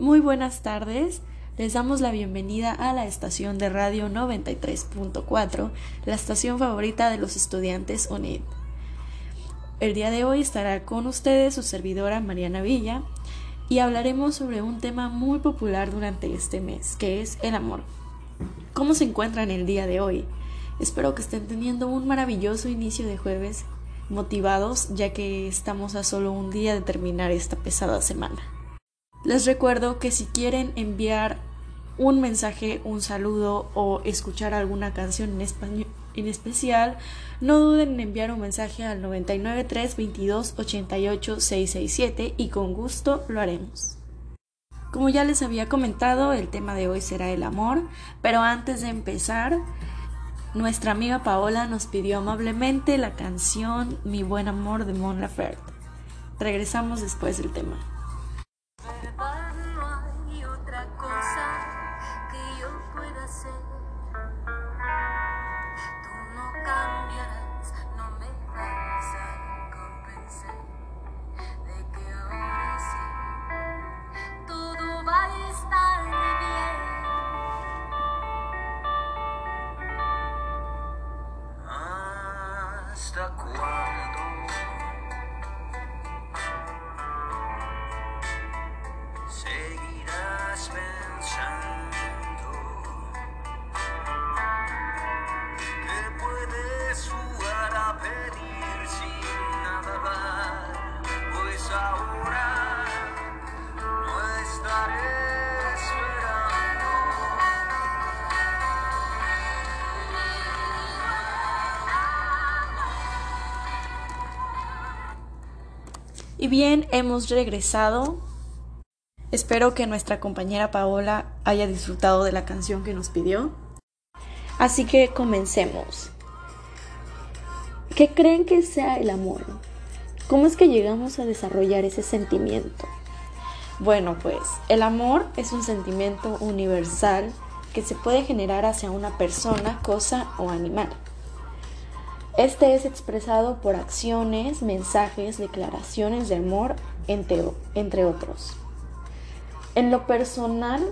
Muy buenas tardes. Les damos la bienvenida a la estación de radio 93.4, la estación favorita de los estudiantes UNID. El día de hoy estará con ustedes su servidora Mariana Villa y hablaremos sobre un tema muy popular durante este mes, que es el amor. ¿Cómo se encuentran el día de hoy? Espero que estén teniendo un maravilloso inicio de jueves, motivados ya que estamos a solo un día de terminar esta pesada semana. Les recuerdo que si quieren enviar un mensaje, un saludo o escuchar alguna canción en español en especial, no duden en enviar un mensaje al 993 22 88 667 y con gusto lo haremos. Como ya les había comentado, el tema de hoy será el amor, pero antes de empezar, nuestra amiga Paola nos pidió amablemente la canción Mi buen amor de Mon Laferte. Regresamos después del tema. está Quando... Y bien, hemos regresado. Espero que nuestra compañera Paola haya disfrutado de la canción que nos pidió. Así que comencemos. ¿Qué creen que sea el amor? ¿Cómo es que llegamos a desarrollar ese sentimiento? Bueno, pues el amor es un sentimiento universal que se puede generar hacia una persona, cosa o animal. Este es expresado por acciones, mensajes, declaraciones de amor, entre, otros. En lo personal,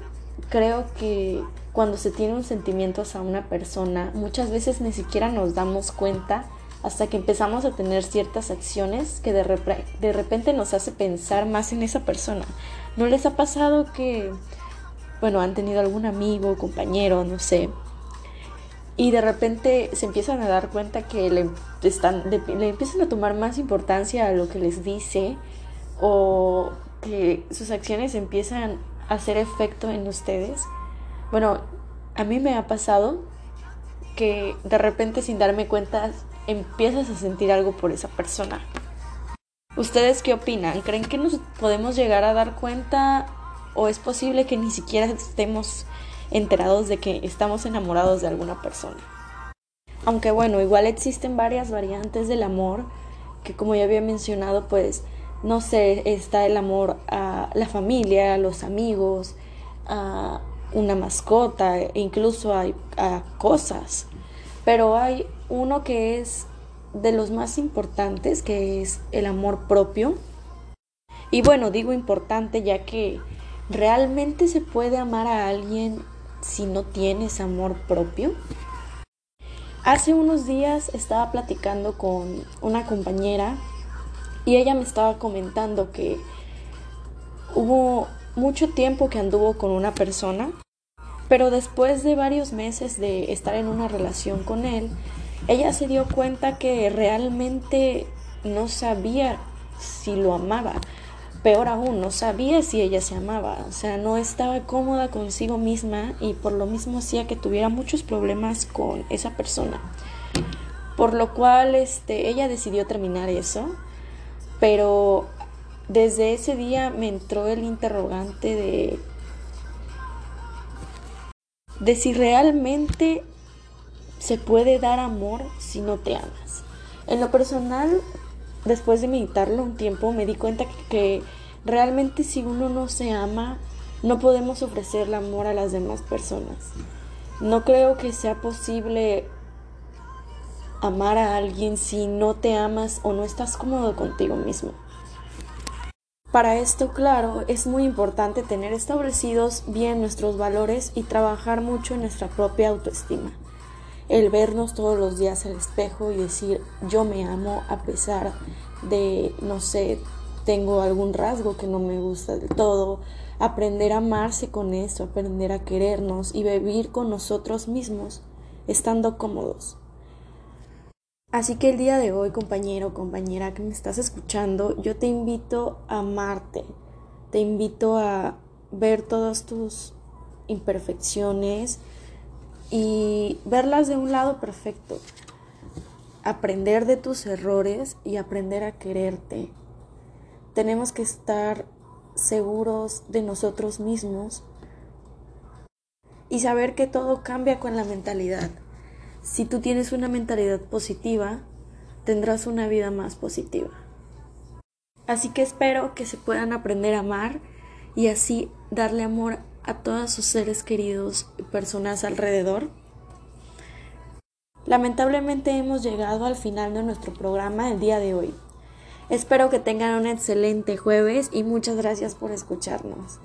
creo que cuando se tiene un sentimiento hacia una persona, muchas veces ni siquiera nos damos cuenta hasta que empezamos a tener ciertas acciones que de, de repente nos hace pensar más en esa persona. ¿No les ha pasado que, bueno, han tenido algún amigo, compañero, no sé, y de repente se empiezan a dar cuenta que le, están, le empiezan a tomar más importancia a lo que les dice o que sus acciones empiezan a hacer efecto en ustedes. Bueno, a mí me ha pasado que de repente sin darme cuenta empiezas a sentir algo por esa persona. ¿Ustedes qué opinan? ¿Creen que nos podemos llegar a dar cuenta o es posible que ni siquiera estemos enterados de que estamos enamorados de alguna persona. Aunque bueno, igual existen varias variantes del amor, que como ya había mencionado, pues no sé, está el amor a la familia, a los amigos, a una mascota, e incluso a, a cosas. Pero hay uno que es de los más importantes, que es el amor propio. Y bueno, digo importante ya que realmente se puede amar a alguien si no tienes amor propio? Hace unos días estaba platicando con una compañera y ella me estaba comentando que hubo mucho tiempo que anduvo con una persona, pero después de varios meses de estar en una relación con él, ella se dio cuenta que realmente no sabía si lo amaba Peor aún, no sabía si ella se amaba, o sea, no estaba cómoda consigo misma y por lo mismo hacía que tuviera muchos problemas con esa persona. Por lo cual este, ella decidió terminar eso, pero desde ese día me entró el interrogante de, de si realmente se puede dar amor si no te amas. En lo personal, después de meditarlo un tiempo, me di cuenta que, realmente si uno no se ama, no podemos ofrecerle amor a las demás personas. No creo que sea posible amar a alguien si no te amas o no estás cómodo contigo mismo. Para esto, claro, es muy importante tener establecidos bien nuestros valores y trabajar mucho en nuestra propia autoestima. El vernos todos los días al espejo y decir yo me amo a pesar de, no sé, tengo algún rasgo que no me gusta del todo, aprender a amarse con eso, aprender a querernos y vivir con nosotros mismos, estando cómodos. Así que el día de hoy, compañero, compañera que me estás escuchando, yo te invito a amarte, te invito a ver todas tus imperfecciones y verlas de un lado perfecto, aprender de tus errores y aprender a quererte. Tenemos que estar seguros de nosotros mismos y saber que todo cambia con la mentalidad. Si tú tienes una mentalidad positiva, tendrás una vida más positiva. Así que espero que se puedan aprender a amar y así darle amor a todos sus seres queridos y personas alrededor. Lamentablemente hemos llegado al final de nuestro programa el día de hoy. Espero que tengan un excelente jueves y muchas gracias por escucharnos.